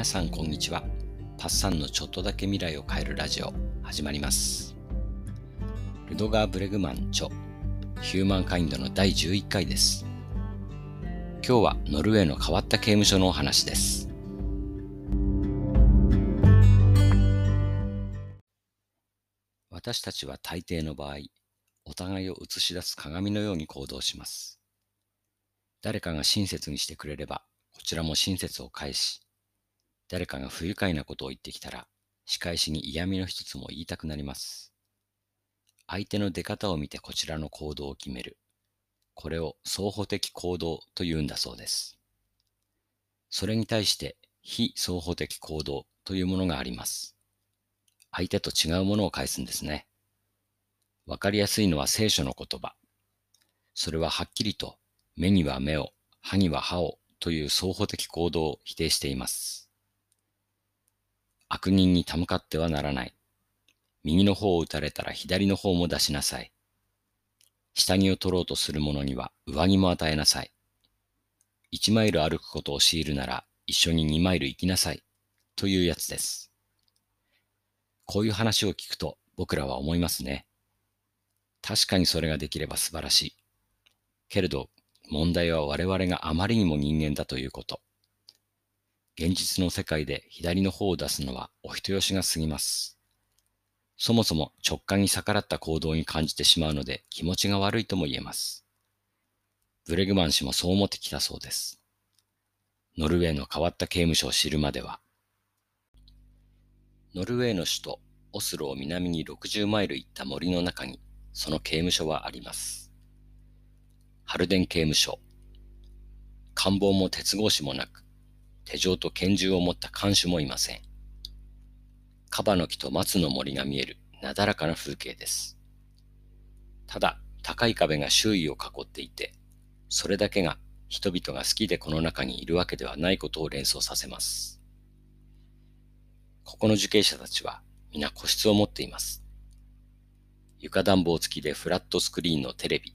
皆さんこんにちは。パッサンのちょっとだけ未来を変えるラジオ始まります。ルドガー・ブレグマン著ヒューマンカインドの第11回です。今日はノルウェーの変わった刑務所のお話です。私たちは大抵の場合、お互いを映し出す鏡のように行動します。誰かが親切にしてくれれば、こちらも親切を返し、誰かが不愉快なことを言ってきたら、仕返しに嫌味の一つも言いたくなります。相手の出方を見てこちらの行動を決める。これを双方的行動と言うんだそうです。それに対して非双方的行動というものがあります。相手と違うものを返すんですね。わかりやすいのは聖書の言葉。それははっきりと目には目を、歯には歯をという双方的行動を否定しています。悪人に手向かってはならない。右の方を打たれたら左の方も出しなさい。下着を取ろうとする者には上着も与えなさい。一マイル歩くことを強いるなら一緒に二マイル行きなさい。というやつです。こういう話を聞くと僕らは思いますね。確かにそれができれば素晴らしい。けれど問題は我々があまりにも人間だということ。現実の世界で左の方を出すのはお人よしが過ぎます。そもそも直感に逆らった行動に感じてしまうので気持ちが悪いとも言えます。ブレグマン氏もそう思ってきたそうです。ノルウェーの変わった刑務所を知るまでは。ノルウェーの首都オスロを南に60マイル行った森の中にその刑務所はあります。ハルデン刑務所。官房も鉄格子もなく、手錠と拳銃を持った看守もいません。カバの木と松の森が見えるなだらかな風景です。ただ、高い壁が周囲を囲っていて、それだけが人々が好きでこの中にいるわけではないことを連想させます。ここの受刑者たちは皆個室を持っています。床暖房付きでフラットスクリーンのテレビ、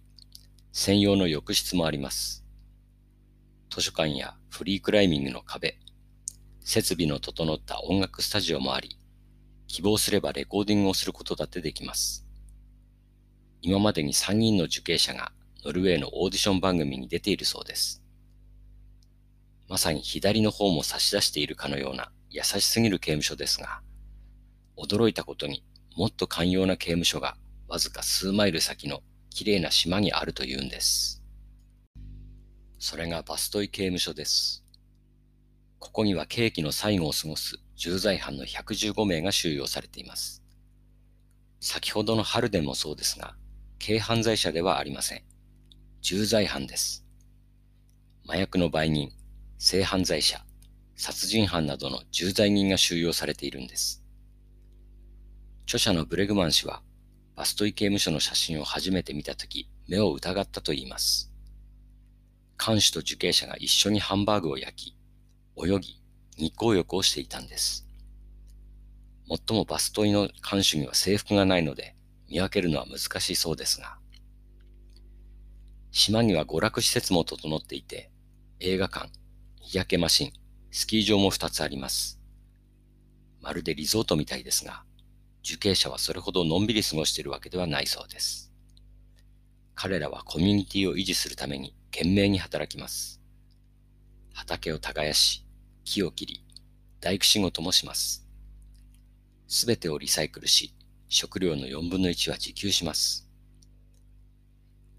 専用の浴室もあります。図書館やフリークライミングの壁、設備の整った音楽スタジオもあり、希望すればレコーディングをすることだってできます。今までに3人の受刑者がノルウェーのオーディション番組に出ているそうです。まさに左の方も差し出しているかのような優しすぎる刑務所ですが、驚いたことにもっと寛容な刑務所がわずか数マイル先の綺麗な島にあるというんです。それがバストイ刑務所です。ここには刑期の最後を過ごす重罪犯の115名が収容されています。先ほどのハルデンもそうですが、軽犯罪者ではありません。重罪犯です。麻薬の売人、性犯罪者、殺人犯などの重罪人が収容されているんです。著者のブレグマン氏は、バストイ刑務所の写真を初めて見たとき、目を疑ったと言います。看守と受刑者が一緒にハンバーグを焼き、泳ぎ、日光浴をしていたんです。もっともバストイの看守には制服がないので、見分けるのは難しいそうですが、島には娯楽施設も整っていて、映画館、日焼けマシン、スキー場も2つあります。まるでリゾートみたいですが、受刑者はそれほどのんびり過ごしているわけではないそうです。彼らはコミュニティを維持するために懸命に働きます。畑を耕し、木を切り、大工仕事もします。すべてをリサイクルし、食料の4分の1は自給します。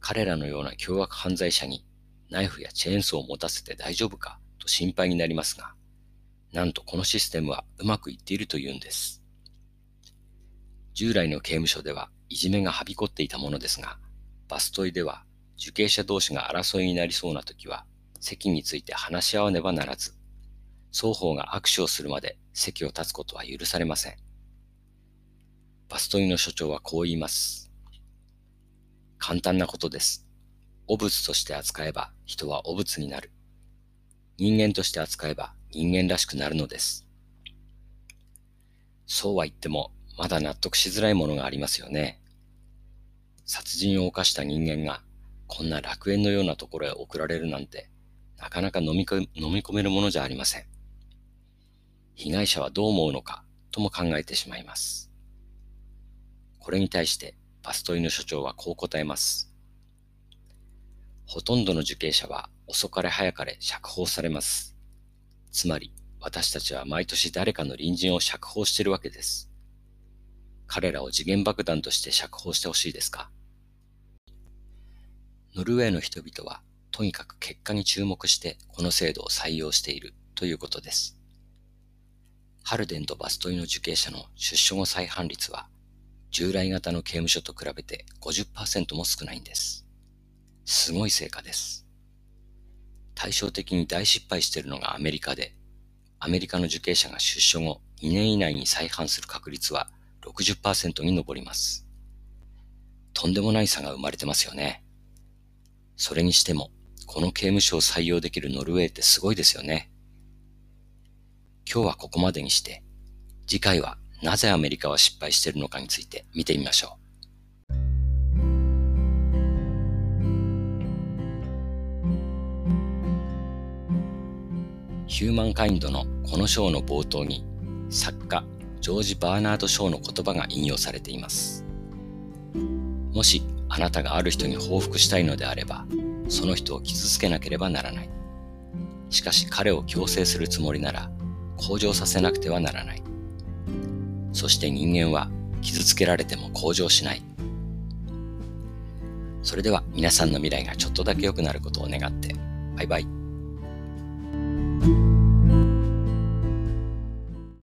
彼らのような凶悪犯罪者にナイフやチェーンソーを持たせて大丈夫かと心配になりますが、なんとこのシステムはうまくいっているというんです。従来の刑務所ではいじめがはびこっていたものですが、バストイでは受刑者同士が争いになりそうな時は、席について話し合わねばならず、双方が握手をするまで席を立つことは許されません。バストイの所長はこう言います。簡単なことです。汚物として扱えば人は汚物になる。人間として扱えば人間らしくなるのです。そうは言っても、まだ納得しづらいものがありますよね。殺人を犯した人間がこんな楽園のようなところへ送られるなんて、なかなか飲み飲み込めるものじゃありません。被害者はどう思うのかとも考えてしまいます。これに対してバストイの所長はこう答えます。ほとんどの受刑者は遅かれ早かれ釈放されます。つまり私たちは毎年誰かの隣人を釈放しているわけです。彼らを次元爆弾として釈放してほしいですか？ノルウェーの人々はとにかく結果に注目してこの制度を採用しているということです。ハルデンとバストイの受刑者の出所後再犯率は従来型の刑務所と比べて50%も少ないんです。すごい成果です。対照的に大失敗しているのがアメリカで、アメリカの受刑者が出所後2年以内に再犯する確率は60%に上ります。とんでもない差が生まれてますよね。それにしても、この刑務所を採用できるノルウェーってすごいですよね。今日はここまでにして、次回はなぜアメリカは失敗しているのかについて見てみましょう。ヒューマンカインドのこの章の冒頭に作家ジョージ・バーナード・ショーの言葉が引用されています。もしあなたがある人に報復したいのであれば、その人を傷つけなければならない。しかし彼を強制するつもりなら、向上させなくてはならない。そして人間は傷つけられても向上しない。それでは皆さんの未来がちょっとだけ良くなることを願って、バイバイ。